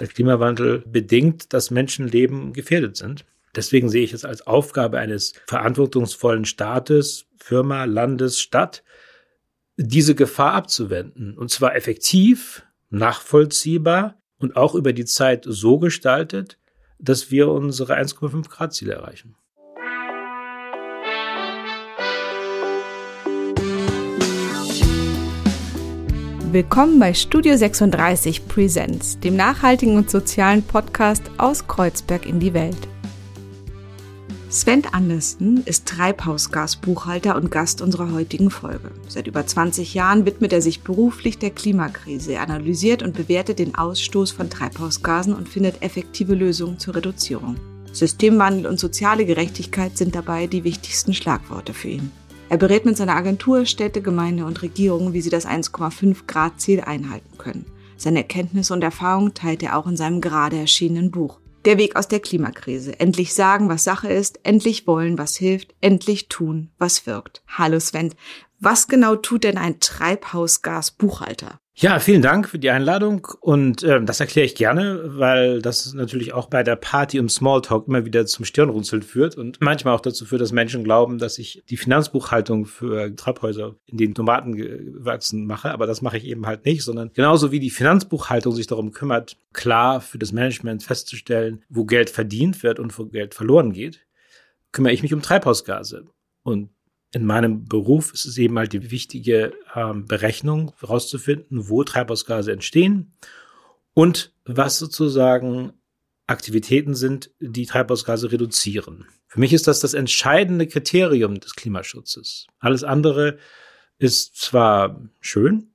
der Klimawandel bedingt, dass Menschenleben gefährdet sind. Deswegen sehe ich es als Aufgabe eines verantwortungsvollen Staates, Firma, Landes, Stadt, diese Gefahr abzuwenden. Und zwar effektiv, nachvollziehbar und auch über die Zeit so gestaltet, dass wir unsere 1,5 Grad Ziele erreichen. Willkommen bei Studio 36 Presents, dem nachhaltigen und sozialen Podcast aus Kreuzberg in die Welt. Sven Andersen ist Treibhausgasbuchhalter und Gast unserer heutigen Folge. Seit über 20 Jahren widmet er sich beruflich der Klimakrise. Er analysiert und bewertet den Ausstoß von Treibhausgasen und findet effektive Lösungen zur Reduzierung. Systemwandel und soziale Gerechtigkeit sind dabei die wichtigsten Schlagworte für ihn. Er berät mit seiner Agentur Städte, Gemeinde und Regierung, wie sie das 1,5 Grad Ziel einhalten können. Seine Erkenntnisse und Erfahrungen teilt er auch in seinem gerade erschienenen Buch. Der Weg aus der Klimakrise. Endlich sagen, was Sache ist, endlich wollen, was hilft, endlich tun, was wirkt. Hallo Sven, was genau tut denn ein Treibhausgasbuchhalter? Ja, vielen Dank für die Einladung und äh, das erkläre ich gerne, weil das natürlich auch bei der Party im Smalltalk immer wieder zum Stirnrunzeln führt und manchmal auch dazu führt, dass Menschen glauben, dass ich die Finanzbuchhaltung für Treibhäuser in den Tomaten gewachsen mache, aber das mache ich eben halt nicht, sondern genauso wie die Finanzbuchhaltung sich darum kümmert, klar für das Management festzustellen, wo Geld verdient wird und wo Geld verloren geht, kümmere ich mich um Treibhausgase. Und in meinem Beruf ist es eben halt die wichtige ähm, Berechnung, herauszufinden, wo Treibhausgase entstehen und was sozusagen Aktivitäten sind, die Treibhausgase reduzieren. Für mich ist das das entscheidende Kriterium des Klimaschutzes. Alles andere ist zwar schön,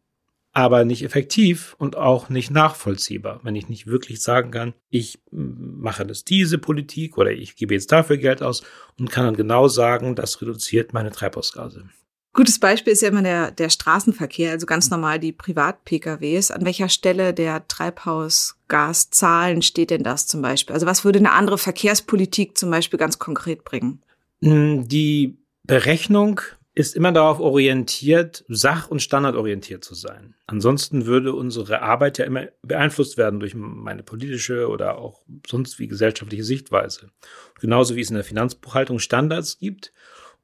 aber nicht effektiv und auch nicht nachvollziehbar. Wenn ich nicht wirklich sagen kann, ich mache das diese Politik oder ich gebe jetzt dafür Geld aus und kann dann genau sagen, das reduziert meine Treibhausgase. Gutes Beispiel ist ja immer der, der Straßenverkehr, also ganz normal die Privat-PKWs. An welcher Stelle der Treibhausgaszahlen steht denn das zum Beispiel? Also was würde eine andere Verkehrspolitik zum Beispiel ganz konkret bringen? Die Berechnung ist immer darauf orientiert, sach- und standardorientiert zu sein. Ansonsten würde unsere Arbeit ja immer beeinflusst werden durch meine politische oder auch sonst wie gesellschaftliche Sichtweise. Genauso wie es in der Finanzbuchhaltung Standards gibt,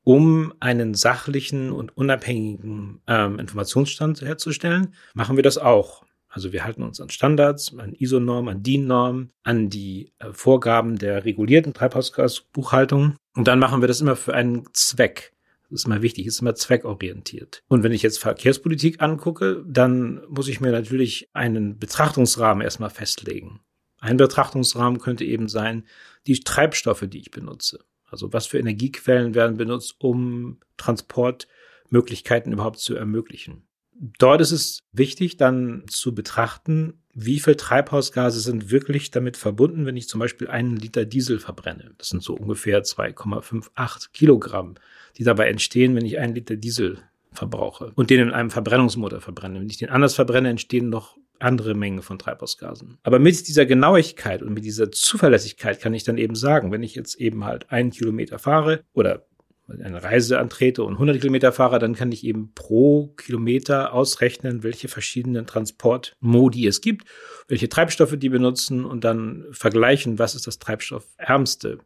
um einen sachlichen und unabhängigen ähm, Informationsstand herzustellen, machen wir das auch. Also wir halten uns an Standards, an ISO-Normen, an DIN-Normen, an die äh, Vorgaben der regulierten Treibhausgasbuchhaltung. Und dann machen wir das immer für einen Zweck. Ist immer wichtig, ist immer zweckorientiert. Und wenn ich jetzt Verkehrspolitik angucke, dann muss ich mir natürlich einen Betrachtungsrahmen erstmal festlegen. Ein Betrachtungsrahmen könnte eben sein, die Treibstoffe, die ich benutze. Also was für Energiequellen werden benutzt, um Transportmöglichkeiten überhaupt zu ermöglichen. Dort ist es wichtig, dann zu betrachten, wie viel Treibhausgase sind wirklich damit verbunden, wenn ich zum Beispiel einen Liter Diesel verbrenne. Das sind so ungefähr 2,58 Kilogramm die dabei entstehen, wenn ich einen Liter Diesel verbrauche und den in einem Verbrennungsmotor verbrenne. Wenn ich den anders verbrenne, entstehen noch andere Mengen von Treibhausgasen. Aber mit dieser Genauigkeit und mit dieser Zuverlässigkeit kann ich dann eben sagen, wenn ich jetzt eben halt einen Kilometer fahre oder eine Reise antrete und 100 Kilometer fahre, dann kann ich eben pro Kilometer ausrechnen, welche verschiedenen Transportmodi es gibt, welche Treibstoffe die benutzen und dann vergleichen, was ist das treibstoffärmste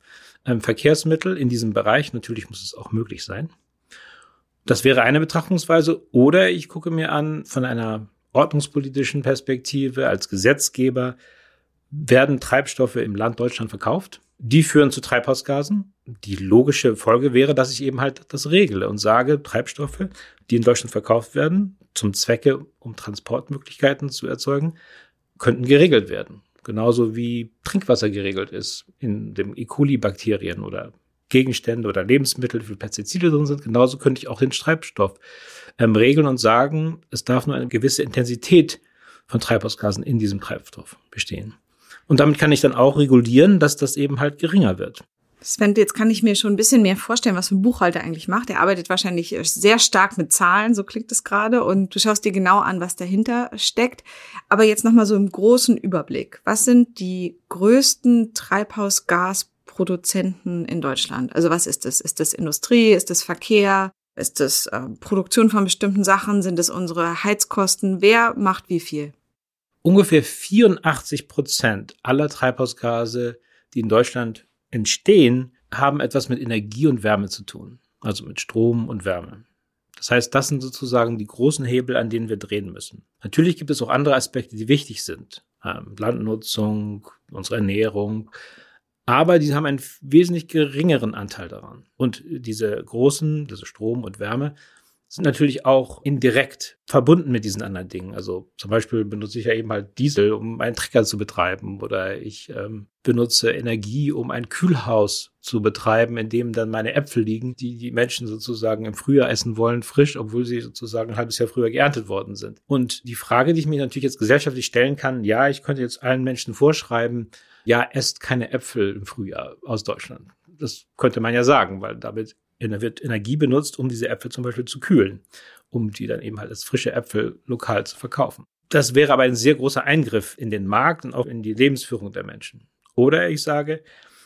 ähm, Verkehrsmittel in diesem Bereich. Natürlich muss es auch möglich sein. Das wäre eine Betrachtungsweise. Oder ich gucke mir an, von einer ordnungspolitischen Perspektive als Gesetzgeber, werden Treibstoffe im Land Deutschland verkauft? Die führen zu Treibhausgasen. Die logische Folge wäre, dass ich eben halt das regle und sage, Treibstoffe, die in Deutschland verkauft werden, zum Zwecke, um Transportmöglichkeiten zu erzeugen, könnten geregelt werden. Genauso wie Trinkwasser geregelt ist in dem E. coli-Bakterien oder Gegenstände oder Lebensmittel, wie Pestizide drin sind. Genauso könnte ich auch den Treibstoff ähm, regeln und sagen, es darf nur eine gewisse Intensität von Treibhausgasen in diesem Treibstoff bestehen. Und damit kann ich dann auch regulieren, dass das eben halt geringer wird. Sven, jetzt kann ich mir schon ein bisschen mehr vorstellen, was ein Buchhalter eigentlich macht. Er arbeitet wahrscheinlich sehr stark mit Zahlen, so klingt es gerade, und du schaust dir genau an, was dahinter steckt. Aber jetzt nochmal so im großen Überblick. Was sind die größten Treibhausgasproduzenten in Deutschland? Also was ist das? Ist das Industrie? Ist das Verkehr? Ist das äh, Produktion von bestimmten Sachen? Sind es unsere Heizkosten? Wer macht wie viel? Ungefähr 84 Prozent aller Treibhausgase, die in Deutschland entstehen, haben etwas mit Energie und Wärme zu tun. Also mit Strom und Wärme. Das heißt, das sind sozusagen die großen Hebel, an denen wir drehen müssen. Natürlich gibt es auch andere Aspekte, die wichtig sind. Ähm, Landnutzung, unsere Ernährung. Aber die haben einen wesentlich geringeren Anteil daran. Und diese großen, diese Strom und Wärme, sind natürlich auch indirekt verbunden mit diesen anderen Dingen. Also zum Beispiel benutze ich ja eben halt Diesel, um einen Trecker zu betreiben oder ich ähm, benutze Energie, um ein Kühlhaus zu betreiben, in dem dann meine Äpfel liegen, die die Menschen sozusagen im Frühjahr essen wollen, frisch, obwohl sie sozusagen ein halbes Jahr früher geerntet worden sind. Und die Frage, die ich mir natürlich jetzt gesellschaftlich stellen kann, ja, ich könnte jetzt allen Menschen vorschreiben, ja, esst keine Äpfel im Frühjahr aus Deutschland. Das könnte man ja sagen, weil damit da wird Energie benutzt, um diese Äpfel zum Beispiel zu kühlen, um die dann eben halt als frische Äpfel lokal zu verkaufen. Das wäre aber ein sehr großer Eingriff in den Markt und auch in die Lebensführung der Menschen. Oder ich sage,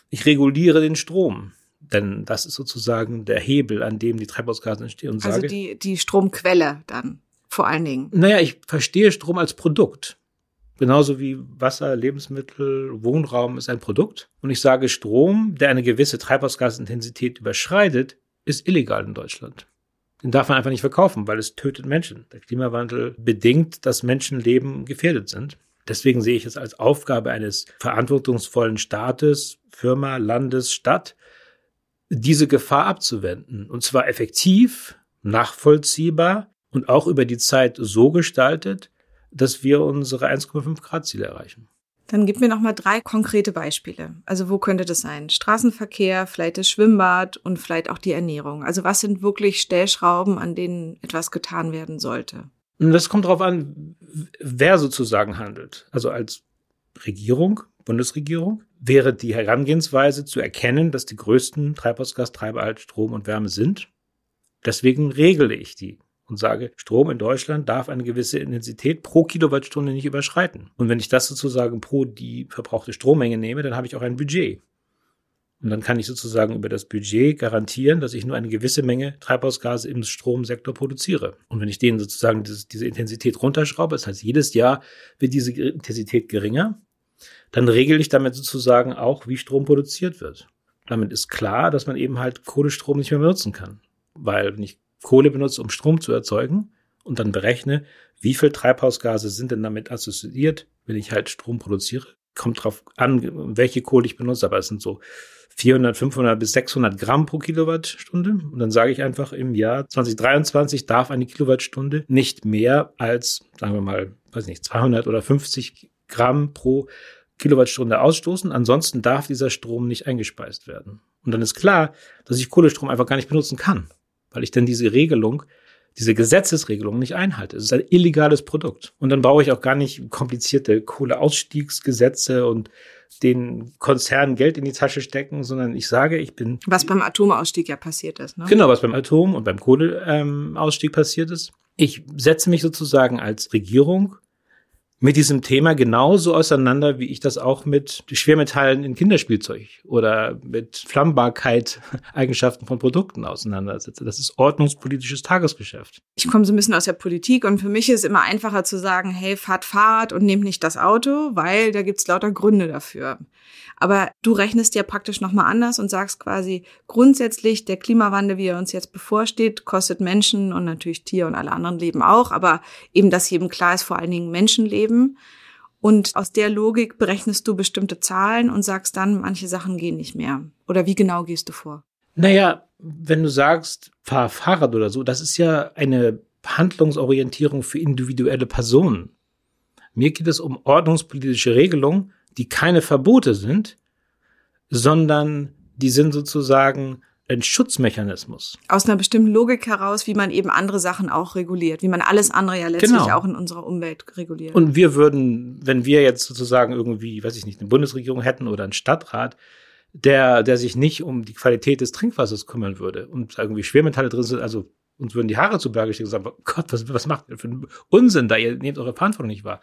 ich reguliere den Strom. Denn das ist sozusagen der Hebel, an dem die Treibhausgase entstehen. Und also sage, die, die Stromquelle dann vor allen Dingen. Naja, ich verstehe Strom als Produkt. Genauso wie Wasser, Lebensmittel, Wohnraum ist ein Produkt. Und ich sage, Strom, der eine gewisse Treibhausgasintensität überschreitet, ist illegal in Deutschland. Den darf man einfach nicht verkaufen, weil es tötet Menschen. Der Klimawandel bedingt, dass Menschenleben gefährdet sind. Deswegen sehe ich es als Aufgabe eines verantwortungsvollen Staates, Firma, Landes, Stadt, diese Gefahr abzuwenden. Und zwar effektiv, nachvollziehbar und auch über die Zeit so gestaltet, dass wir unsere 1,5 Grad Ziele erreichen. Dann gib mir noch mal drei konkrete Beispiele. Also wo könnte das sein? Straßenverkehr, vielleicht das Schwimmbad und vielleicht auch die Ernährung. Also was sind wirklich Stellschrauben, an denen etwas getan werden sollte? Das kommt darauf an, wer sozusagen handelt. Also als Regierung, Bundesregierung, wäre die Herangehensweise zu erkennen, dass die größten Treibhausgastreiber halt Strom und Wärme sind. Deswegen regle ich die und sage, Strom in Deutschland darf eine gewisse Intensität pro Kilowattstunde nicht überschreiten. Und wenn ich das sozusagen pro die verbrauchte Strommenge nehme, dann habe ich auch ein Budget. Und dann kann ich sozusagen über das Budget garantieren, dass ich nur eine gewisse Menge Treibhausgase im Stromsektor produziere. Und wenn ich denen sozusagen diese, Intensität runterschraube, das heißt, jedes Jahr wird diese Intensität geringer, dann regel ich damit sozusagen auch, wie Strom produziert wird. Damit ist klar, dass man eben halt Kohlestrom nicht mehr benutzen kann. Weil wenn ich Kohle benutze, um Strom zu erzeugen und dann berechne, wie viel Treibhausgase sind denn damit assoziiert, wenn ich halt Strom produziere. Kommt drauf an, welche Kohle ich benutze, aber es sind so 400, 500 bis 600 Gramm pro Kilowattstunde. Und dann sage ich einfach, im Jahr 2023 darf eine Kilowattstunde nicht mehr als, sagen wir mal, weiß nicht, 200 oder 50 Gramm pro Kilowattstunde ausstoßen. Ansonsten darf dieser Strom nicht eingespeist werden. Und dann ist klar, dass ich Kohlestrom einfach gar nicht benutzen kann weil ich dann diese Regelung, diese Gesetzesregelung nicht einhalte. Es ist ein illegales Produkt. Und dann brauche ich auch gar nicht komplizierte Kohleausstiegsgesetze und den Konzernen Geld in die Tasche stecken, sondern ich sage, ich bin. Was beim Atomausstieg ja passiert ist, ne? Genau, was beim Atom- und beim Kohleausstieg passiert ist. Ich setze mich sozusagen als Regierung mit diesem Thema genauso auseinander, wie ich das auch mit Schwermetallen in Kinderspielzeug oder mit Flammbarkeit, Eigenschaften von Produkten auseinandersetze. Das ist ordnungspolitisches Tagesgeschäft. Ich komme so ein bisschen aus der Politik und für mich ist immer einfacher zu sagen, hey, fahrt Fahrrad und nehmt nicht das Auto, weil da gibt's lauter Gründe dafür. Aber du rechnest ja praktisch nochmal anders und sagst quasi, grundsätzlich der Klimawandel, wie er uns jetzt bevorsteht, kostet Menschen und natürlich Tier und alle anderen Leben auch, aber eben, dass jedem klar ist, vor allen Dingen Menschenleben. Und aus der Logik berechnest du bestimmte Zahlen und sagst dann, manche Sachen gehen nicht mehr. Oder wie genau gehst du vor? Naja, wenn du sagst, fahr Fahrrad oder so, das ist ja eine Handlungsorientierung für individuelle Personen. Mir geht es um ordnungspolitische Regelungen, die keine Verbote sind, sondern die sind sozusagen ein Schutzmechanismus. Aus einer bestimmten Logik heraus, wie man eben andere Sachen auch reguliert, wie man alles andere ja letztlich genau. auch in unserer Umwelt reguliert. Und wir würden, wenn wir jetzt sozusagen irgendwie, weiß ich nicht, eine Bundesregierung hätten oder einen Stadtrat, der, der sich nicht um die Qualität des Trinkwassers kümmern würde und irgendwie Schwermetalle drin sind, also uns würden die Haare zu Berge stehen und sagen, Gott, was, was macht ihr für einen Unsinn da? Ihr nehmt eure Verantwortung nicht wahr.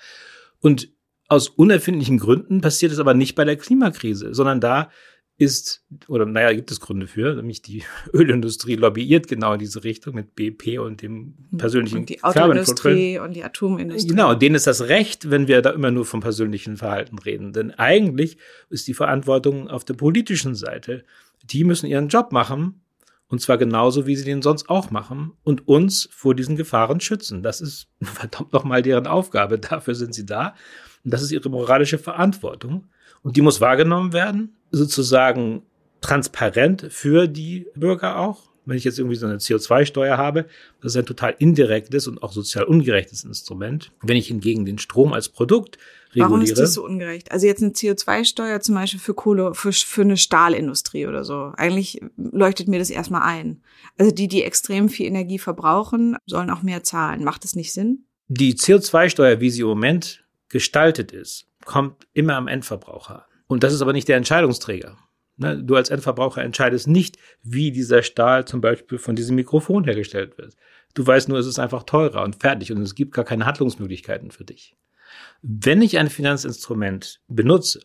Und aus unerfindlichen Gründen passiert es aber nicht bei der Klimakrise, sondern da ist, oder naja, gibt es Gründe für, nämlich die Ölindustrie lobbyiert genau in diese Richtung mit BP und dem persönlichen Und die Autoindustrie und die Atomindustrie. Genau, denen ist das Recht, wenn wir da immer nur vom persönlichen Verhalten reden. Denn eigentlich ist die Verantwortung auf der politischen Seite. Die müssen ihren Job machen, und zwar genauso, wie sie den sonst auch machen, und uns vor diesen Gefahren schützen. Das ist verdammt nochmal deren Aufgabe. Dafür sind sie da. Und das ist ihre moralische Verantwortung. Und die muss wahrgenommen werden, sozusagen transparent für die Bürger auch. Wenn ich jetzt irgendwie so eine CO2-Steuer habe, das ist ein total indirektes und auch sozial ungerechtes Instrument. Wenn ich hingegen den Strom als Produkt reguliere. Warum ist das so ungerecht? Also jetzt eine CO2-Steuer zum Beispiel für Kohle, für, für eine Stahlindustrie oder so. Eigentlich leuchtet mir das erstmal ein. Also die, die extrem viel Energie verbrauchen, sollen auch mehr zahlen. Macht das nicht Sinn? Die CO2-Steuer, wie sie im Moment gestaltet ist, kommt immer am Endverbraucher an. Und das ist aber nicht der Entscheidungsträger. Ne, du als Endverbraucher entscheidest nicht, wie dieser Stahl zum Beispiel von diesem Mikrofon hergestellt wird. Du weißt nur, es ist einfach teurer und fertig und es gibt gar keine Handlungsmöglichkeiten für dich. Wenn ich ein Finanzinstrument benutze,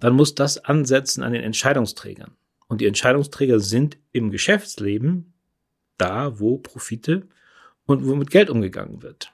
dann muss das ansetzen an den Entscheidungsträgern. Und die Entscheidungsträger sind im Geschäftsleben da, wo Profite und wo mit Geld umgegangen wird.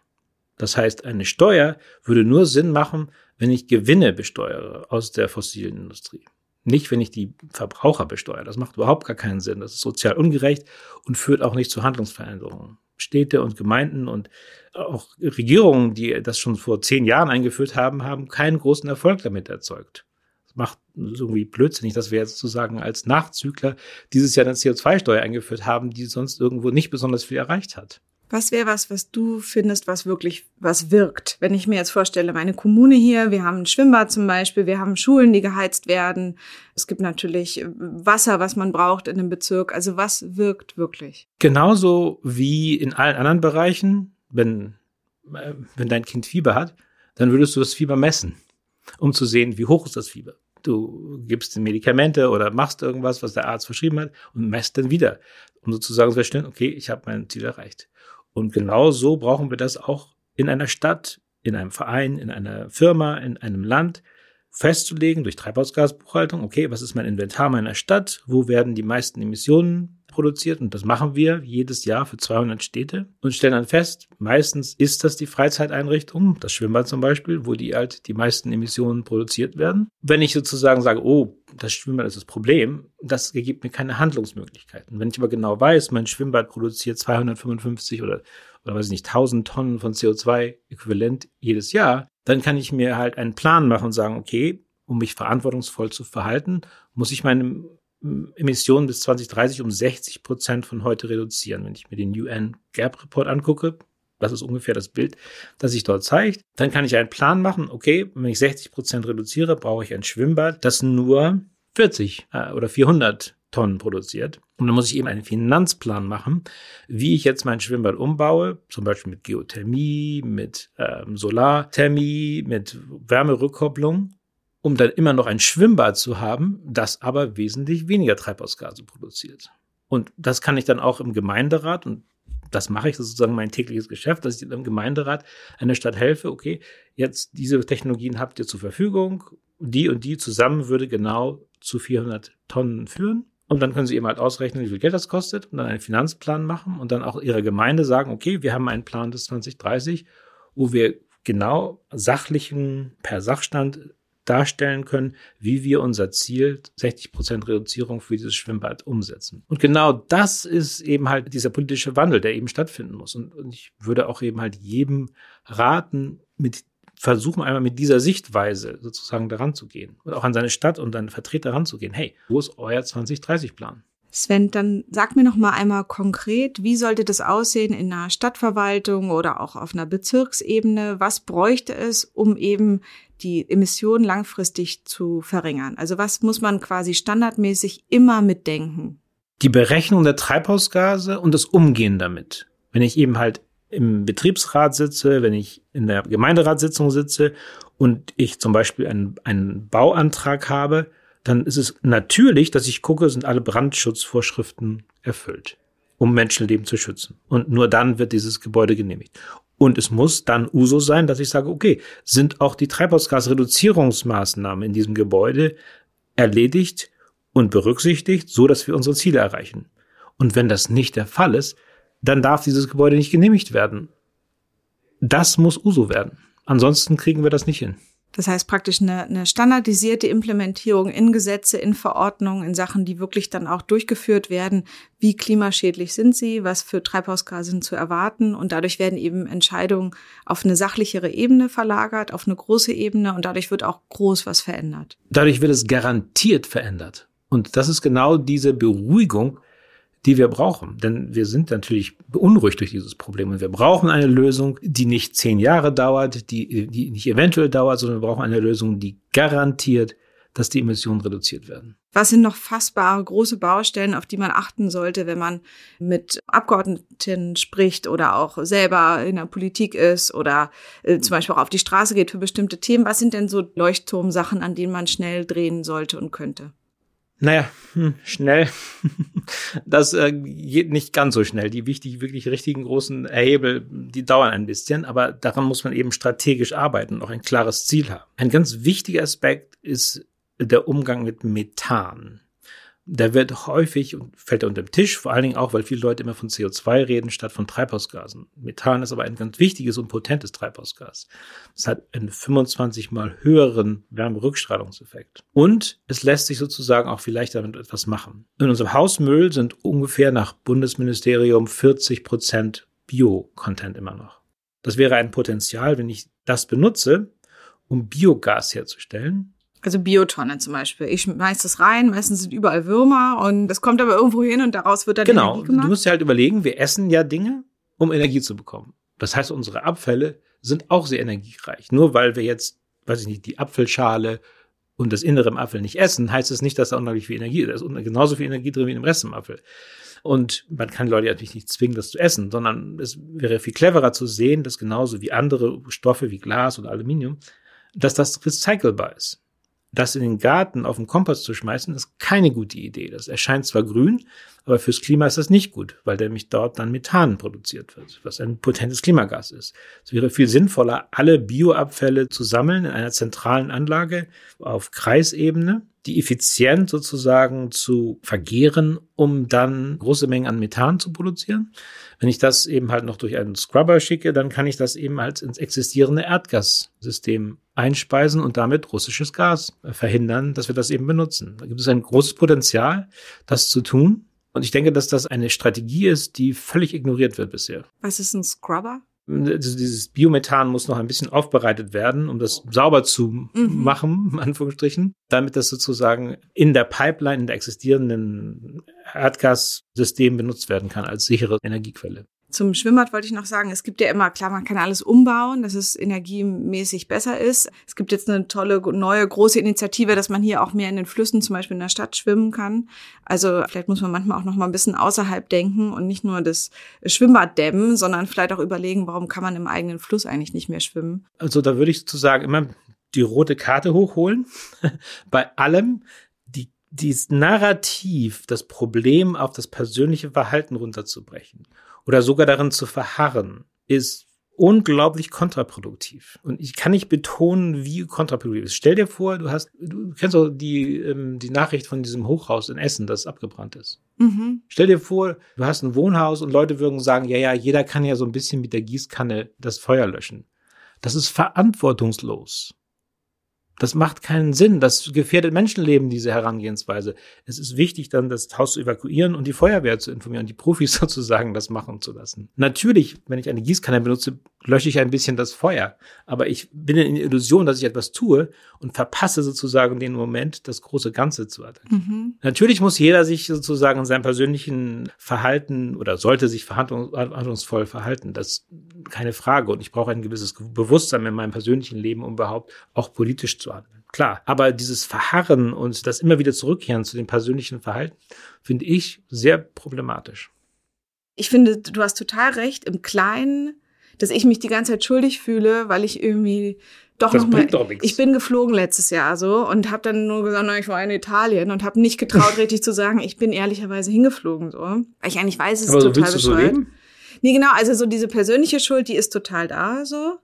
Das heißt, eine Steuer würde nur Sinn machen, wenn ich Gewinne besteuere aus der fossilen Industrie. Nicht, wenn ich die Verbraucher besteuere. Das macht überhaupt gar keinen Sinn. Das ist sozial ungerecht und führt auch nicht zu Handlungsveränderungen. Städte und Gemeinden und auch Regierungen, die das schon vor zehn Jahren eingeführt haben, haben keinen großen Erfolg damit erzeugt. Das macht irgendwie blödsinnig, dass wir jetzt sozusagen als Nachzügler dieses Jahr eine CO2-Steuer eingeführt haben, die sonst irgendwo nicht besonders viel erreicht hat. Was wäre was, was du findest, was wirklich was wirkt? Wenn ich mir jetzt vorstelle, meine Kommune hier, wir haben ein Schwimmbad zum Beispiel, wir haben Schulen, die geheizt werden. Es gibt natürlich Wasser, was man braucht in einem Bezirk. Also was wirkt wirklich? Genauso wie in allen anderen Bereichen, wenn, äh, wenn dein Kind Fieber hat, dann würdest du das Fieber messen, um zu sehen, wie hoch ist das Fieber. Du gibst Medikamente oder machst irgendwas, was der Arzt verschrieben hat und messt dann wieder, um sozusagen zu verstehen, okay, ich habe mein Ziel erreicht. Und genau so brauchen wir das auch in einer Stadt, in einem Verein, in einer Firma, in einem Land festzulegen durch Treibhausgasbuchhaltung, okay, was ist mein Inventar meiner Stadt, wo werden die meisten Emissionen produziert und das machen wir jedes Jahr für 200 Städte und stellen dann fest, meistens ist das die Freizeiteinrichtung, das Schwimmbad zum Beispiel, wo die halt die meisten Emissionen produziert werden. Wenn ich sozusagen sage, oh, das Schwimmbad ist das Problem, das gibt mir keine Handlungsmöglichkeiten. Wenn ich aber genau weiß, mein Schwimmbad produziert 255 oder, oder weiß ich nicht, 1000 Tonnen von CO2-Äquivalent jedes Jahr, dann kann ich mir halt einen Plan machen und sagen, okay, um mich verantwortungsvoll zu verhalten, muss ich meine Emissionen bis 2030 um 60 Prozent von heute reduzieren. Wenn ich mir den UN Gap Report angucke, das ist ungefähr das Bild, das sich dort zeigt, dann kann ich einen Plan machen, okay, wenn ich 60 Prozent reduziere, brauche ich ein Schwimmbad, das nur 40 äh, oder 400 Tonnen produziert. Und dann muss ich eben einen Finanzplan machen, wie ich jetzt mein Schwimmbad umbaue, zum Beispiel mit Geothermie, mit ähm, Solarthermie, mit Wärmerückkopplung um dann immer noch ein Schwimmbad zu haben, das aber wesentlich weniger Treibhausgase produziert. Und das kann ich dann auch im Gemeinderat, und das mache ich, das ist sozusagen mein tägliches Geschäft, dass ich im Gemeinderat einer Stadt helfe, okay, jetzt diese Technologien habt ihr zur Verfügung, die und die zusammen würde genau zu 400 Tonnen führen. Und dann können sie eben halt ausrechnen, wie viel Geld das kostet und dann einen Finanzplan machen und dann auch ihrer Gemeinde sagen, okay, wir haben einen Plan bis 2030, wo wir genau sachlichen, per Sachstand darstellen können, wie wir unser Ziel 60 Prozent Reduzierung für dieses Schwimmbad umsetzen. Und genau das ist eben halt dieser politische Wandel, der eben stattfinden muss. Und, und ich würde auch eben halt jedem raten, mit versuchen einmal mit dieser Sichtweise sozusagen daran zu gehen und auch an seine Stadt und seine Vertreter ranzugehen. Hey, wo ist euer 2030-Plan? Sven, dann sag mir noch mal einmal konkret, wie sollte das aussehen in einer Stadtverwaltung oder auch auf einer Bezirksebene? Was bräuchte es, um eben die Emissionen langfristig zu verringern? Also was muss man quasi standardmäßig immer mitdenken? Die Berechnung der Treibhausgase und das Umgehen damit. Wenn ich eben halt im Betriebsrat sitze, wenn ich in der Gemeinderatssitzung sitze und ich zum Beispiel einen, einen Bauantrag habe, dann ist es natürlich, dass ich gucke, sind alle Brandschutzvorschriften erfüllt, um Menschenleben zu schützen. Und nur dann wird dieses Gebäude genehmigt. Und es muss dann Uso sein, dass ich sage, okay, sind auch die Treibhausgasreduzierungsmaßnahmen in diesem Gebäude erledigt und berücksichtigt, so dass wir unsere Ziele erreichen. Und wenn das nicht der Fall ist, dann darf dieses Gebäude nicht genehmigt werden. Das muss USO werden. Ansonsten kriegen wir das nicht hin. Das heißt praktisch eine, eine standardisierte Implementierung in Gesetze, in Verordnungen, in Sachen, die wirklich dann auch durchgeführt werden. Wie klimaschädlich sind sie? Was für Treibhausgase sind zu erwarten? Und dadurch werden eben Entscheidungen auf eine sachlichere Ebene verlagert, auf eine große Ebene und dadurch wird auch groß was verändert. Dadurch wird es garantiert verändert. Und das ist genau diese Beruhigung, die wir brauchen. Denn wir sind natürlich beunruhigt durch dieses Problem und wir brauchen eine Lösung, die nicht zehn Jahre dauert, die, die nicht eventuell dauert, sondern wir brauchen eine Lösung, die garantiert, dass die Emissionen reduziert werden. Was sind noch fassbare große Baustellen, auf die man achten sollte, wenn man mit Abgeordneten spricht oder auch selber in der Politik ist oder äh, zum Beispiel auch auf die Straße geht für bestimmte Themen? Was sind denn so Leuchtturmsachen, an denen man schnell drehen sollte und könnte? Naja, hm, schnell. Das äh, geht nicht ganz so schnell. Die wichtig, wirklich richtigen großen Hebel, die dauern ein bisschen, aber daran muss man eben strategisch arbeiten und auch ein klares Ziel haben. Ein ganz wichtiger Aspekt ist der Umgang mit Methan der wird häufig und fällt er unter den Tisch, vor allen Dingen auch, weil viele Leute immer von CO2 reden statt von Treibhausgasen. Methan ist aber ein ganz wichtiges und potentes Treibhausgas. Es hat einen 25 mal höheren Wärmerückstrahlungseffekt. Und es lässt sich sozusagen auch vielleicht damit etwas machen. In unserem Hausmüll sind ungefähr nach Bundesministerium 40 Prozent Bio-Content immer noch. Das wäre ein Potenzial, wenn ich das benutze, um Biogas herzustellen, also Biotonne zum Beispiel. Ich schmeiß das rein, meistens sind überall Würmer und das kommt aber irgendwo hin und daraus wird dann genau. Energie gemacht. Du musst dir halt überlegen, wir essen ja Dinge, um Energie zu bekommen. Das heißt, unsere Abfälle sind auch sehr energiereich. Nur weil wir jetzt, weiß ich nicht, die Apfelschale und das Innere im Apfel nicht essen, heißt es das nicht, dass da unheimlich viel Energie ist. Da ist genauso viel Energie drin wie im Rest im Apfel. Und man kann Leute natürlich nicht zwingen, das zu essen, sondern es wäre viel cleverer zu sehen, dass genauso wie andere Stoffe wie Glas oder Aluminium, dass das recycelbar ist das in den Garten auf den Kompost zu schmeißen, ist keine gute Idee. Das erscheint zwar grün, aber fürs Klima ist das nicht gut, weil nämlich dort dann Methan produziert wird, was ein potentes Klimagas ist. Es wäre viel sinnvoller, alle Bioabfälle zu sammeln in einer zentralen Anlage auf Kreisebene, die effizient sozusagen zu vergehren, um dann große Mengen an Methan zu produzieren. Wenn ich das eben halt noch durch einen Scrubber schicke, dann kann ich das eben halt ins existierende Erdgassystem einspeisen und damit russisches Gas verhindern, dass wir das eben benutzen. Da gibt es ein großes Potenzial, das zu tun. Und ich denke, dass das eine Strategie ist, die völlig ignoriert wird bisher. Was ist ein Scrubber? Dieses Biomethan muss noch ein bisschen aufbereitet werden, um das sauber zu mhm. machen, in Anführungsstrichen, damit das sozusagen in der Pipeline, in der existierenden Erdgassystem benutzt werden kann als sichere Energiequelle. Zum Schwimmbad wollte ich noch sagen, es gibt ja immer, klar, man kann alles umbauen, dass es energiemäßig besser ist. Es gibt jetzt eine tolle, neue, große Initiative, dass man hier auch mehr in den Flüssen, zum Beispiel in der Stadt, schwimmen kann. Also vielleicht muss man manchmal auch noch mal ein bisschen außerhalb denken und nicht nur das Schwimmbad dämmen, sondern vielleicht auch überlegen, warum kann man im eigenen Fluss eigentlich nicht mehr schwimmen. Also da würde ich sozusagen immer die rote Karte hochholen. Bei allem, dieses Narrativ, das Problem auf das persönliche Verhalten runterzubrechen oder sogar darin zu verharren, ist unglaublich kontraproduktiv. Und ich kann nicht betonen, wie kontraproduktiv es ist. Stell dir vor, du hast, du kennst doch die, ähm, die Nachricht von diesem Hochhaus in Essen, das abgebrannt ist. Mhm. Stell dir vor, du hast ein Wohnhaus und Leute würden sagen, ja, ja, jeder kann ja so ein bisschen mit der Gießkanne das Feuer löschen. Das ist verantwortungslos. Das macht keinen Sinn. Das gefährdet Menschenleben, diese Herangehensweise. Es ist wichtig, dann das Haus zu evakuieren und die Feuerwehr zu informieren, die Profis sozusagen das machen zu lassen. Natürlich, wenn ich eine Gießkanne benutze, lösche ich ein bisschen das Feuer. Aber ich bin in der Illusion, dass ich etwas tue und verpasse sozusagen den Moment, das große Ganze zu attackieren. Mhm. Natürlich muss jeder sich sozusagen in seinem persönlichen Verhalten oder sollte sich verhandlungsvoll verhalten. Das ist keine Frage. Und ich brauche ein gewisses Bewusstsein in meinem persönlichen Leben, um überhaupt auch politisch zu handeln. Klar. Aber dieses Verharren und das immer wieder zurückkehren zu dem persönlichen Verhalten finde ich sehr problematisch. Ich finde, du hast total recht. Im Kleinen dass ich mich die ganze Zeit schuldig fühle, weil ich irgendwie doch das noch mal, doch ich bin geflogen letztes Jahr so und habe dann nur gesagt, ich war in Italien und habe nicht getraut, richtig zu sagen, ich bin ehrlicherweise hingeflogen so. Weil ich eigentlich weiß, es ist total bescheuert. So leben? nee, genau, also so diese persönliche Schuld, die ist total da so.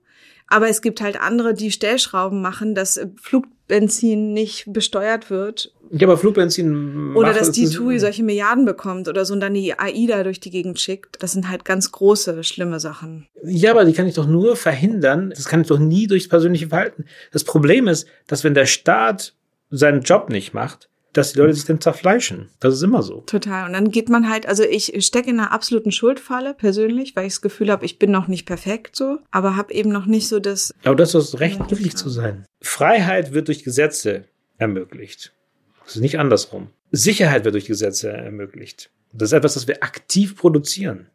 Aber es gibt halt andere, die Stellschrauben machen, dass Flugbenzin nicht besteuert wird, Ja, aber Flugbenzin. Oder dass die TUI solche Milliarden bekommt oder so und dann die AIDA durch die Gegend schickt. Das sind halt ganz große, schlimme Sachen. Ja, aber die kann ich doch nur verhindern. Das kann ich doch nie durchs persönliche Verhalten. Das Problem ist, dass wenn der Staat seinen Job nicht macht, dass die Leute sich dann zerfleischen. Das ist immer so. Total. Und dann geht man halt, also ich stecke in einer absoluten Schuldfalle persönlich, weil ich das Gefühl habe, ich bin noch nicht perfekt so, aber habe eben noch nicht so das. Aber das ist das Recht, glücklich zu sein. Freiheit wird durch Gesetze ermöglicht. Das ist nicht andersrum. Sicherheit wird durch Gesetze ermöglicht. Das ist etwas, das wir aktiv produzieren.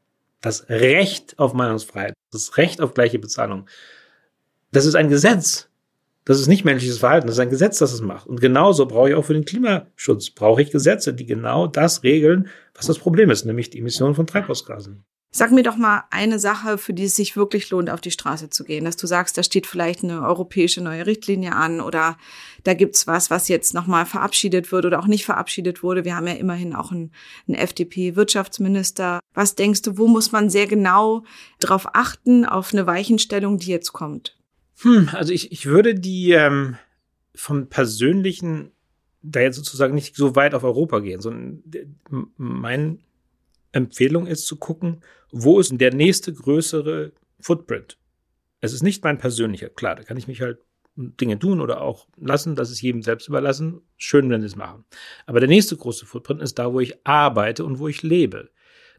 Das Recht auf Meinungsfreiheit, das Recht auf gleiche Bezahlung. Das ist ein Gesetz. Das ist nicht menschliches Verhalten, das ist ein Gesetz, das es macht. Und genauso brauche ich auch für den Klimaschutz, brauche ich Gesetze, die genau das regeln, was das Problem ist, nämlich die Emission von Treibhausgasen. Sag mir doch mal eine Sache, für die es sich wirklich lohnt, auf die Straße zu gehen. Dass du sagst, da steht vielleicht eine europäische neue Richtlinie an oder da gibt's was, was jetzt nochmal verabschiedet wird oder auch nicht verabschiedet wurde. Wir haben ja immerhin auch einen, einen FDP-Wirtschaftsminister. Was denkst du, wo muss man sehr genau darauf achten, auf eine Weichenstellung, die jetzt kommt? Hm, also ich, ich würde die ähm, vom persönlichen da jetzt sozusagen nicht so weit auf Europa gehen, sondern meine Empfehlung ist zu gucken, wo ist der nächste größere Footprint. Es ist nicht mein persönlicher, klar, da kann ich mich halt Dinge tun oder auch lassen, das ist jedem selbst überlassen. Schön, wenn sie es machen. Aber der nächste große Footprint ist da, wo ich arbeite und wo ich lebe.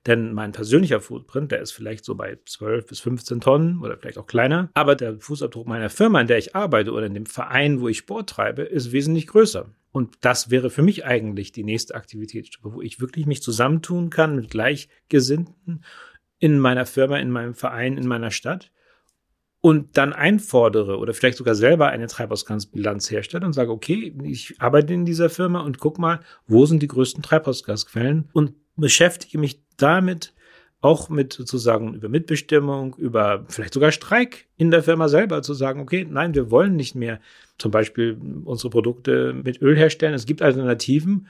Denn mein persönlicher Footprint, der ist vielleicht so bei 12 bis 15 Tonnen oder vielleicht auch kleiner. Aber der Fußabdruck meiner Firma, in der ich arbeite oder in dem Verein, wo ich Sport treibe, ist wesentlich größer. Und das wäre für mich eigentlich die nächste Aktivitätsstufe, wo ich wirklich mich zusammentun kann mit Gleichgesinnten in meiner Firma, in meinem Verein, in meiner Stadt und dann einfordere oder vielleicht sogar selber eine Treibhausgasbilanz herstelle und sage, okay, ich arbeite in dieser Firma und guck mal, wo sind die größten Treibhausgasquellen und beschäftige mich damit auch mit sozusagen über Mitbestimmung, über vielleicht sogar Streik in der Firma selber zu sagen, okay, nein, wir wollen nicht mehr zum Beispiel unsere Produkte mit Öl herstellen. Es gibt Alternativen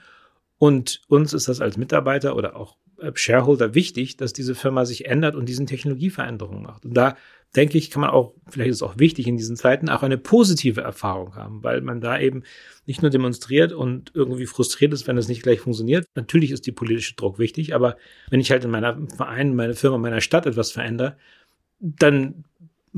und uns ist das als Mitarbeiter oder auch Shareholder wichtig, dass diese Firma sich ändert und diesen Technologieveränderungen macht. Und da denke ich, kann man auch, vielleicht ist es auch wichtig in diesen Zeiten, auch eine positive Erfahrung haben, weil man da eben nicht nur demonstriert und irgendwie frustriert ist, wenn es nicht gleich funktioniert. Natürlich ist die politische Druck wichtig, aber wenn ich halt in meiner Verein, meiner Firma, meiner Stadt etwas verändere, dann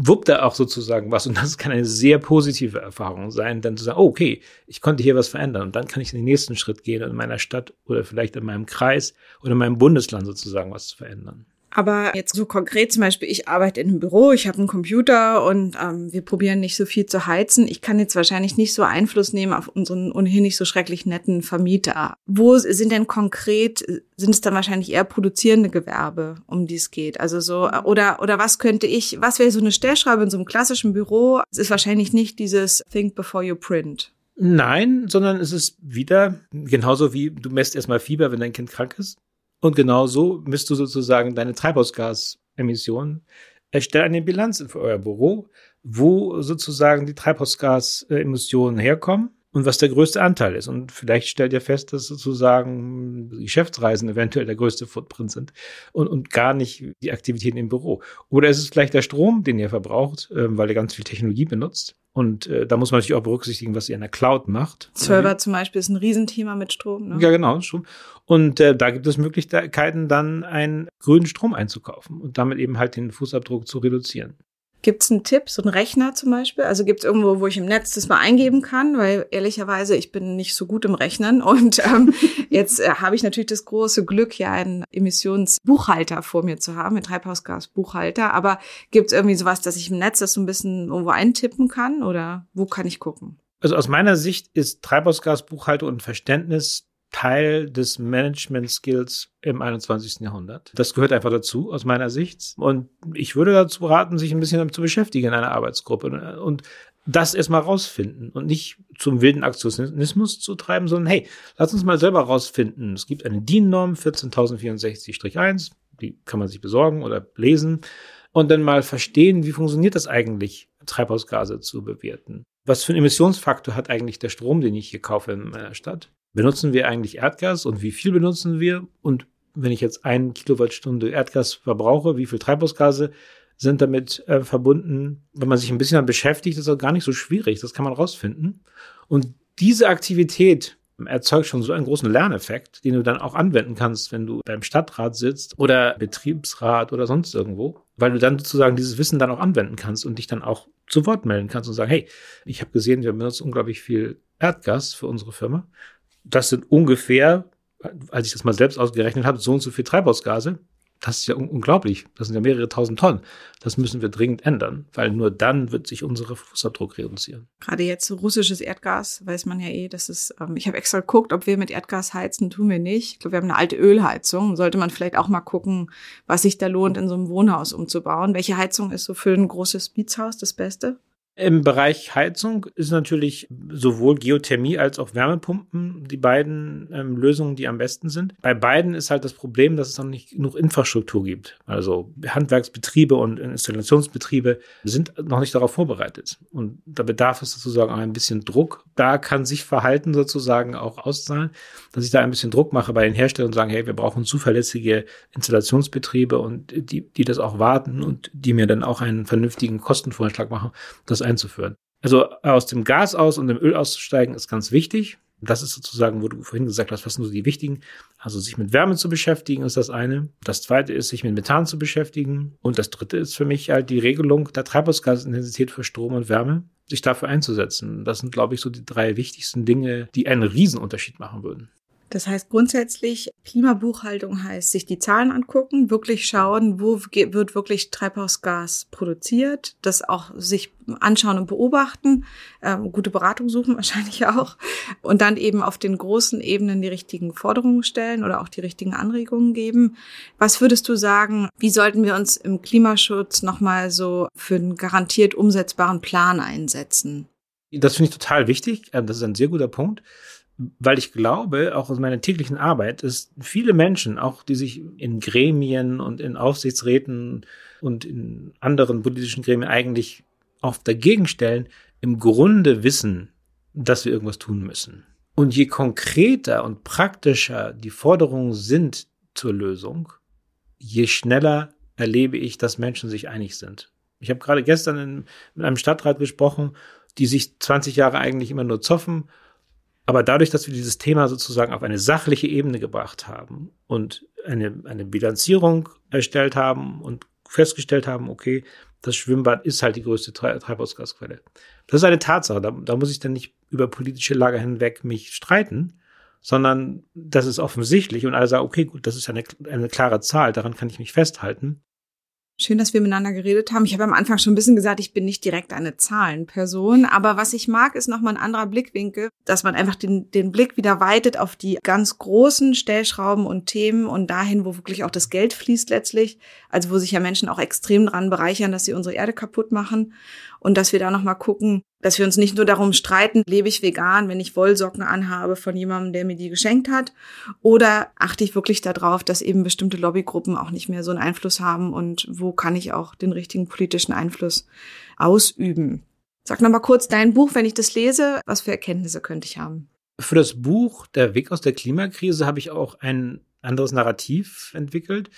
wuppt er auch sozusagen was. Und das kann eine sehr positive Erfahrung sein, dann zu sagen, oh, okay, ich konnte hier was verändern. Und dann kann ich in den nächsten Schritt gehen in meiner Stadt oder vielleicht in meinem Kreis oder in meinem Bundesland sozusagen was zu verändern. Aber jetzt so konkret zum Beispiel, ich arbeite in einem Büro, ich habe einen Computer und ähm, wir probieren nicht so viel zu heizen. Ich kann jetzt wahrscheinlich nicht so Einfluss nehmen auf unseren ohnehin nicht so schrecklich netten Vermieter. Wo sind denn konkret, sind es dann wahrscheinlich eher produzierende Gewerbe, um die es geht? Also so, oder, oder was könnte ich, was wäre so eine Stellschraube in so einem klassischen Büro? Es ist wahrscheinlich nicht dieses Think before you print. Nein, sondern es ist wieder genauso wie du messt erstmal Fieber, wenn dein Kind krank ist. Und genau so misst du sozusagen deine Treibhausgasemissionen. Erstell eine Bilanz für euer Büro, wo sozusagen die Treibhausgasemissionen herkommen und was der größte Anteil ist. Und vielleicht stellt ihr fest, dass sozusagen Geschäftsreisen eventuell der größte Footprint sind und, und gar nicht die Aktivitäten im Büro. Oder ist es vielleicht der Strom, den ihr verbraucht, äh, weil ihr ganz viel Technologie benutzt. Und äh, da muss man natürlich auch berücksichtigen, was ihr in der Cloud macht. Server zum Beispiel ist ein Riesenthema mit Strom. Ne? Ja, genau, Strom. Und äh, da gibt es Möglichkeiten, dann einen grünen Strom einzukaufen und damit eben halt den Fußabdruck zu reduzieren. Gibt es einen Tipp, so einen Rechner zum Beispiel? Also gibt es irgendwo, wo ich im Netz das mal eingeben kann? Weil ehrlicherweise, ich bin nicht so gut im Rechnen. Und ähm, jetzt äh, habe ich natürlich das große Glück, ja einen Emissionsbuchhalter vor mir zu haben, einen Treibhausgasbuchhalter. Aber gibt es irgendwie sowas, dass ich im Netz das so ein bisschen irgendwo eintippen kann? Oder wo kann ich gucken? Also aus meiner Sicht ist Treibhausgasbuchhaltung und Verständnis Teil des Management-Skills im 21. Jahrhundert. Das gehört einfach dazu, aus meiner Sicht. Und ich würde dazu raten, sich ein bisschen damit zu beschäftigen in einer Arbeitsgruppe und das erstmal rausfinden und nicht zum wilden Aktionismus zu treiben, sondern hey, lass uns mal selber rausfinden. Es gibt eine DIN-Norm 14064-1, die kann man sich besorgen oder lesen und dann mal verstehen, wie funktioniert das eigentlich, Treibhausgase zu bewerten. Was für einen Emissionsfaktor hat eigentlich der Strom, den ich hier kaufe in meiner Stadt? Benutzen wir eigentlich Erdgas und wie viel benutzen wir? Und wenn ich jetzt ein Kilowattstunde Erdgas verbrauche, wie viel Treibhausgase sind damit äh, verbunden? Wenn man sich ein bisschen damit beschäftigt, ist das gar nicht so schwierig. Das kann man rausfinden. Und diese Aktivität erzeugt schon so einen großen Lerneffekt, den du dann auch anwenden kannst, wenn du beim Stadtrat sitzt oder Betriebsrat oder sonst irgendwo, weil du dann sozusagen dieses Wissen dann auch anwenden kannst und dich dann auch zu Wort melden kannst und sagen, hey, ich habe gesehen, wir benutzen unglaublich viel Erdgas für unsere Firma. Das sind ungefähr, als ich das mal selbst ausgerechnet habe, so und so viel Treibhausgase das ist ja un unglaublich. Das sind ja mehrere tausend Tonnen. Das müssen wir dringend ändern, weil nur dann wird sich unser Fußabdruck reduzieren. Gerade jetzt russisches Erdgas weiß man ja eh, dass es, ähm, ich habe extra geguckt, ob wir mit Erdgas heizen, tun wir nicht. Ich glaube, wir haben eine alte Ölheizung. Sollte man vielleicht auch mal gucken, was sich da lohnt, in so einem Wohnhaus umzubauen. Welche Heizung ist so für ein großes Mietshaus das Beste? Im Bereich Heizung ist natürlich sowohl Geothermie als auch Wärmepumpen die beiden ähm, Lösungen, die am besten sind. Bei beiden ist halt das Problem, dass es noch nicht genug Infrastruktur gibt. Also Handwerksbetriebe und Installationsbetriebe sind noch nicht darauf vorbereitet. Und da bedarf es sozusagen auch ein bisschen Druck. Da kann sich Verhalten sozusagen auch auszahlen, dass ich da ein bisschen Druck mache bei den Herstellern und sagen, hey, wir brauchen zuverlässige Installationsbetriebe und die, die das auch warten und die mir dann auch einen vernünftigen Kostenvorschlag machen. Das einzuführen. Also aus dem Gas aus und dem Öl auszusteigen ist ganz wichtig. Das ist sozusagen, wo du vorhin gesagt hast, was sind so die wichtigen. Also sich mit Wärme zu beschäftigen ist das eine. Das zweite ist, sich mit Methan zu beschäftigen. Und das dritte ist für mich halt die Regelung der Treibhausgasintensität für Strom und Wärme, sich dafür einzusetzen. Das sind, glaube ich, so die drei wichtigsten Dinge, die einen Riesenunterschied machen würden. Das heißt grundsätzlich, Klimabuchhaltung heißt, sich die Zahlen angucken, wirklich schauen, wo wird wirklich Treibhausgas produziert, das auch sich anschauen und beobachten, ähm, gute Beratung suchen wahrscheinlich auch und dann eben auf den großen Ebenen die richtigen Forderungen stellen oder auch die richtigen Anregungen geben. Was würdest du sagen, wie sollten wir uns im Klimaschutz nochmal so für einen garantiert umsetzbaren Plan einsetzen? Das finde ich total wichtig. Das ist ein sehr guter Punkt weil ich glaube, auch aus meiner täglichen Arbeit, dass viele Menschen, auch die sich in Gremien und in Aufsichtsräten und in anderen politischen Gremien eigentlich oft dagegen stellen, im Grunde wissen, dass wir irgendwas tun müssen. Und je konkreter und praktischer die Forderungen sind zur Lösung, je schneller erlebe ich, dass Menschen sich einig sind. Ich habe gerade gestern in, mit einem Stadtrat gesprochen, die sich 20 Jahre eigentlich immer nur zoffen aber dadurch, dass wir dieses Thema sozusagen auf eine sachliche Ebene gebracht haben und eine, eine Bilanzierung erstellt haben und festgestellt haben, okay, das Schwimmbad ist halt die größte Treibhausgasquelle. Das ist eine Tatsache. Da, da muss ich dann nicht über politische Lager hinweg mich streiten, sondern das ist offensichtlich und alle sagen, okay, gut, das ist eine, eine klare Zahl, daran kann ich mich festhalten. Schön, dass wir miteinander geredet haben. Ich habe am Anfang schon ein bisschen gesagt, ich bin nicht direkt eine Zahlenperson, aber was ich mag, ist nochmal ein anderer Blickwinkel, dass man einfach den, den Blick wieder weitet auf die ganz großen Stellschrauben und Themen und dahin, wo wirklich auch das Geld fließt letztlich, also wo sich ja Menschen auch extrem dran bereichern, dass sie unsere Erde kaputt machen und dass wir da nochmal gucken, dass wir uns nicht nur darum streiten, lebe ich vegan, wenn ich Wollsocken anhabe von jemandem, der mir die geschenkt hat, oder achte ich wirklich darauf, dass eben bestimmte Lobbygruppen auch nicht mehr so einen Einfluss haben und wo kann ich auch den richtigen politischen Einfluss ausüben. Sag nochmal kurz dein Buch, wenn ich das lese, was für Erkenntnisse könnte ich haben? Für das Buch Der Weg aus der Klimakrise habe ich auch ein anderes Narrativ entwickelt.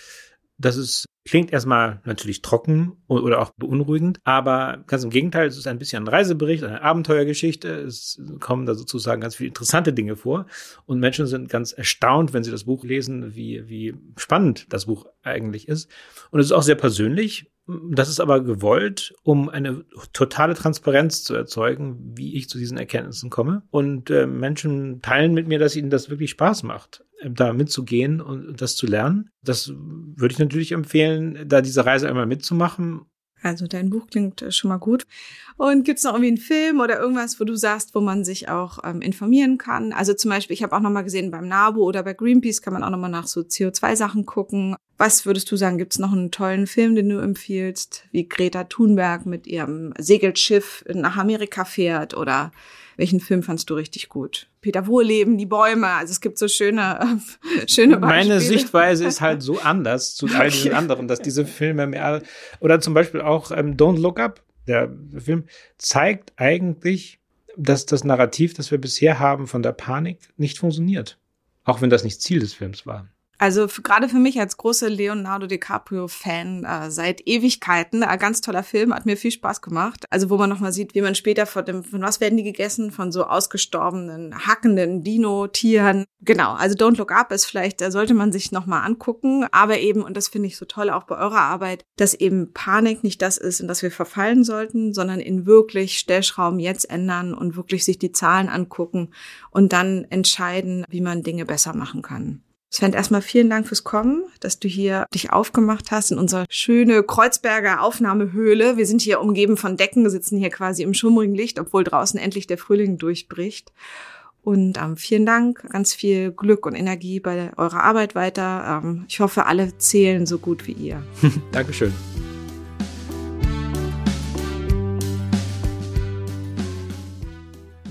Das ist Klingt erstmal natürlich trocken oder auch beunruhigend, aber ganz im Gegenteil, es ist ein bisschen ein Reisebericht, eine Abenteuergeschichte. Es kommen da sozusagen ganz viele interessante Dinge vor und Menschen sind ganz erstaunt, wenn sie das Buch lesen, wie, wie spannend das Buch eigentlich ist. Und es ist auch sehr persönlich. Das ist aber gewollt, um eine totale Transparenz zu erzeugen, wie ich zu diesen Erkenntnissen komme. Und äh, Menschen teilen mit mir, dass ihnen das wirklich Spaß macht da mitzugehen und das zu lernen. Das würde ich natürlich empfehlen, da diese Reise einmal mitzumachen. Also dein Buch klingt schon mal gut. Und gibt's noch irgendwie einen Film oder irgendwas, wo du sagst, wo man sich auch ähm, informieren kann? Also zum Beispiel, ich habe auch noch mal gesehen beim NABU oder bei Greenpeace kann man auch noch mal nach so CO2-Sachen gucken. Was würdest du sagen, gibt's noch einen tollen Film, den du empfiehlst, wie Greta Thunberg mit ihrem Segelschiff nach Amerika fährt oder welchen Film fandst du richtig gut? Peter Wohleben, die Bäume. Also es gibt so schöne, äh, schöne Beispiele. Meine Sichtweise ist halt so anders zu all diesen anderen, dass diese Filme mehr oder zum Beispiel auch ähm, Don't Look Up, der Film zeigt eigentlich, dass das Narrativ, das wir bisher haben von der Panik, nicht funktioniert. Auch wenn das nicht Ziel des Films war. Also für, gerade für mich als große Leonardo DiCaprio-Fan äh, seit Ewigkeiten, ein ganz toller Film, hat mir viel Spaß gemacht. Also wo man nochmal sieht, wie man später von dem, von was werden die gegessen? Von so ausgestorbenen, hackenden Dino-Tieren. Genau, also Don't Look Up ist vielleicht, da sollte man sich nochmal angucken. Aber eben, und das finde ich so toll auch bei eurer Arbeit, dass eben Panik nicht das ist, in das wir verfallen sollten, sondern in wirklich Stellschrauben jetzt ändern und wirklich sich die Zahlen angucken und dann entscheiden, wie man Dinge besser machen kann. Sven, erstmal vielen Dank fürs Kommen, dass du hier dich aufgemacht hast in unsere schöne Kreuzberger Aufnahmehöhle. Wir sind hier umgeben von Decken, sitzen hier quasi im schummrigen Licht, obwohl draußen endlich der Frühling durchbricht. Und ähm, vielen Dank, ganz viel Glück und Energie bei eurer Arbeit weiter. Ähm, ich hoffe, alle zählen so gut wie ihr. Dankeschön.